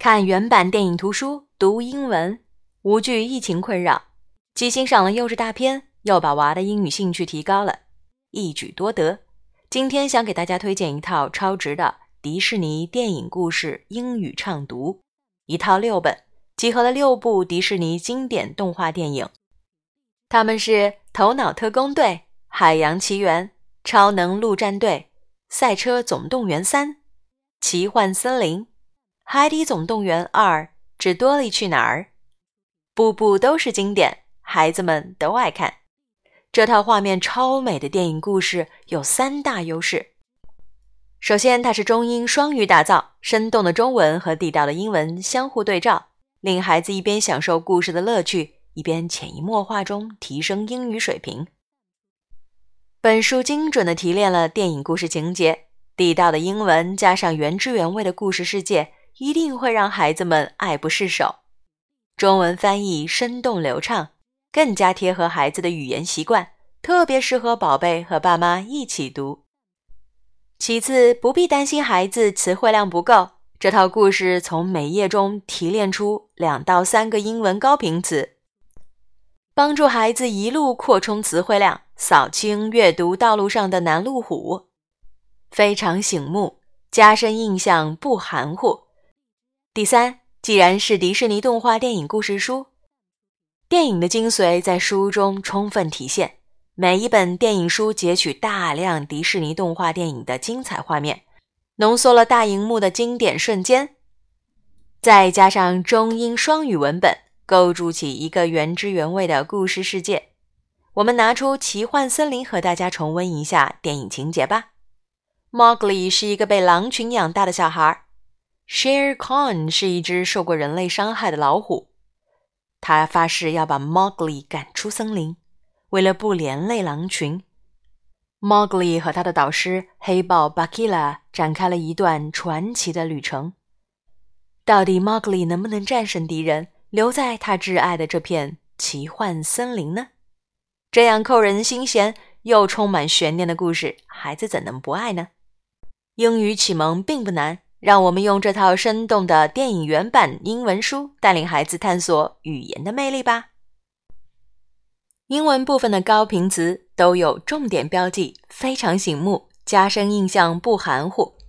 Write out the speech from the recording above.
看原版电影图书，读英文，无惧疫情困扰，既欣赏了优质大片，又把娃的英语兴趣提高了，一举多得。今天想给大家推荐一套超值的迪士尼电影故事英语畅读，一套六本，集合了六部迪士尼经典动画电影，他们是《头脑特工队》《海洋奇缘》《超能陆战队》《赛车总动员三》《奇幻森林》。《海底总动员二》之多利去哪儿，部部都是经典，孩子们都爱看。这套画面超美的电影故事有三大优势：首先，它是中英双语打造，生动的中文和地道的英文相互对照，令孩子一边享受故事的乐趣，一边潜移默化中提升英语水平。本书精准地提炼了电影故事情节，地道的英文加上原汁原味的故事世界。一定会让孩子们爱不释手。中文翻译生动流畅，更加贴合孩子的语言习惯，特别适合宝贝和爸妈一起读。其次，不必担心孩子词汇量不够，这套故事从每页中提炼出两到三个英文高频词，帮助孩子一路扩充词汇量，扫清阅读道路上的拦路虎，非常醒目，加深印象不含糊。第三，既然是迪士尼动画电影故事书，电影的精髓在书中充分体现。每一本电影书截取大量迪士尼动画电影的精彩画面，浓缩了大荧幕的经典瞬间，再加上中英双语文本，构筑起一个原汁原味的故事世界。我们拿出《奇幻森林》和大家重温一下电影情节吧。Mowgli 是一个被狼群养大的小孩。Share Khan 是一只受过人类伤害的老虎，他发誓要把 Mowgli 赶出森林。为了不连累狼群，Mowgli 和他的导师黑豹 Bakila 展开了一段传奇的旅程。到底 Mowgli 能不能战胜敌人，留在他挚爱的这片奇幻森林呢？这样扣人心弦又充满悬念的故事，孩子怎能不爱呢？英语启蒙并不难。让我们用这套生动的电影原版英文书，带领孩子探索语言的魅力吧。英文部分的高频词都有重点标记，非常醒目，加深印象不含糊。